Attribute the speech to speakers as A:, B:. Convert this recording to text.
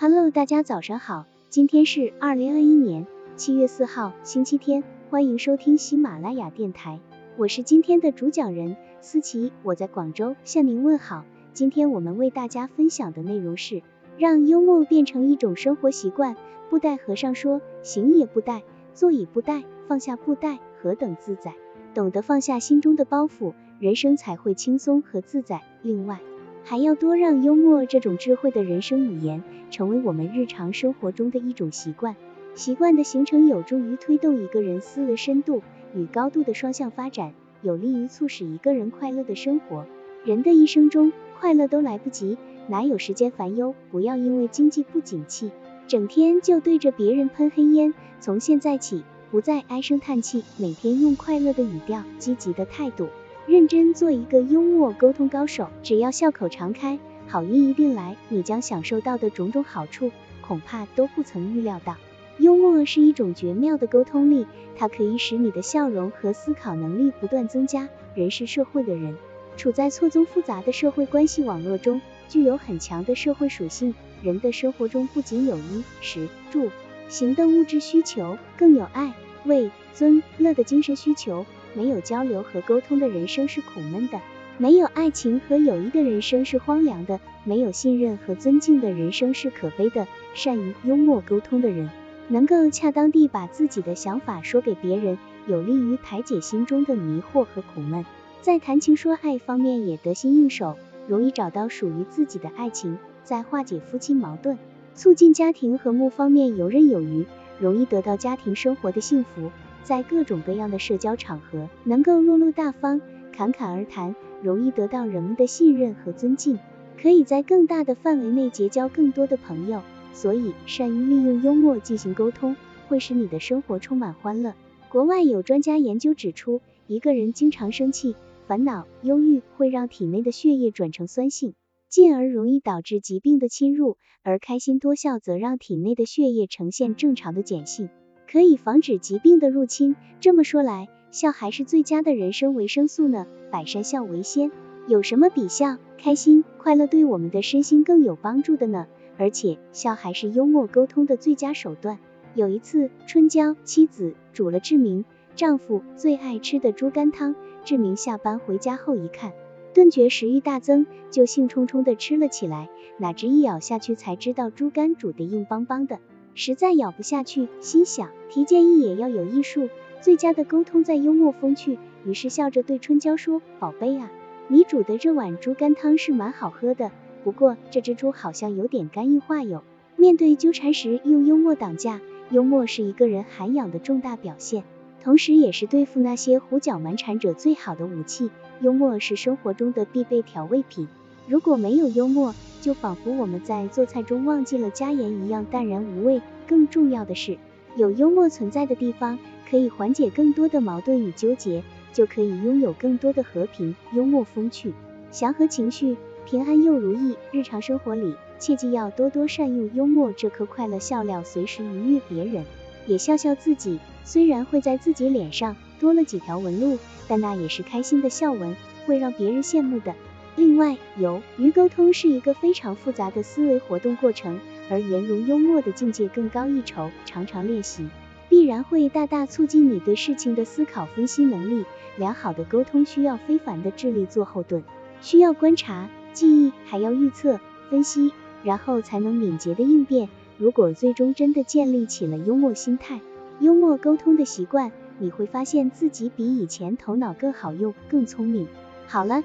A: Hello，大家早上好，今天是二零二一年七月四号，星期天，欢迎收听喜马拉雅电台，我是今天的主讲人思琪，我在广州向您问好。今天我们为大家分享的内容是让幽默变成一种生活习惯。布袋和尚说，行也不带，坐也不带，放下布袋，何等自在。懂得放下心中的包袱，人生才会轻松和自在。另外，还要多让幽默这种智慧的人生语言，成为我们日常生活中的一种习惯。习惯的形成有助于推动一个人思维深度与高度的双向发展，有利于促使一个人快乐的生活。人的一生中，快乐都来不及，哪有时间烦忧？不要因为经济不景气，整天就对着别人喷黑烟。从现在起，不再唉声叹气，每天用快乐的语调、积极的态度。认真做一个幽默沟通高手，只要笑口常开，好运一定来。你将享受到的种种好处，恐怕都不曾预料到。幽默是一种绝妙的沟通力，它可以使你的笑容和思考能力不断增加。人是社会的人，处在错综复杂的社会关系网络中，具有很强的社会属性。人的生活中不仅有衣食住行的物质需求，更有爱、畏、尊、乐的精神需求。没有交流和沟通的人生是苦闷的，没有爱情和友谊的人生是荒凉的，没有信任和尊敬的人生是可悲的。善于幽默沟通的人，能够恰当地把自己的想法说给别人，有利于排解心中的迷惑和苦闷。在谈情说爱方面也得心应手，容易找到属于自己的爱情。在化解夫妻矛盾、促进家庭和睦方面游刃有余，容易得到家庭生活的幸福。在各种各样的社交场合，能够落落大方、侃侃而谈，容易得到人们的信任和尊敬，可以在更大的范围内结交更多的朋友。所以，善于利用幽默进行沟通，会使你的生活充满欢乐。国外有专家研究指出，一个人经常生气、烦恼、忧郁，会让体内的血液转成酸性，进而容易导致疾病的侵入；而开心多笑，则让体内的血液呈现正常的碱性。可以防止疾病的入侵。这么说来，笑还是最佳的人生维生素呢。百善孝为先，有什么比笑、开心、快乐对我们的身心更有帮助的呢？而且，笑还是幽默沟通的最佳手段。有一次，春娇妻子煮了志明丈夫最爱吃的猪肝汤，志明下班回家后一看，顿觉食欲大增，就兴冲冲的吃了起来。哪知一咬下去，才知道猪肝煮的硬邦邦的。实在咬不下去，心想提建议也要有艺术，最佳的沟通在幽默风趣。于是笑着对春娇说：“宝贝啊，你煮的这碗猪肝汤是蛮好喝的，不过这只猪好像有点肝硬化哟。”面对纠缠时，用幽默挡架，幽默是一个人涵养的重大表现，同时也是对付那些胡搅蛮缠者最好的武器。幽默是生活中的必备调味品，如果没有幽默，就仿佛我们在做菜中忘记了加盐一样淡然无味。更重要的是，有幽默存在的地方，可以缓解更多的矛盾与纠结，就可以拥有更多的和平。幽默风趣，祥和情绪，平安又如意。日常生活里，切记要多多善用幽默这颗快乐笑料，随时愉悦别人，也笑笑自己。虽然会在自己脸上多了几条纹路，但那也是开心的笑纹，会让别人羡慕的。另外，由于沟通是一个非常复杂的思维活动过程，而圆融幽默的境界更高一筹，常常练习，必然会大大促进你对事情的思考分析能力。良好的沟通需要非凡的智力做后盾，需要观察、记忆，还要预测、分析，然后才能敏捷的应变。如果最终真的建立起了幽默心态、幽默沟通的习惯，你会发现自己比以前头脑更好用、更聪明。好了。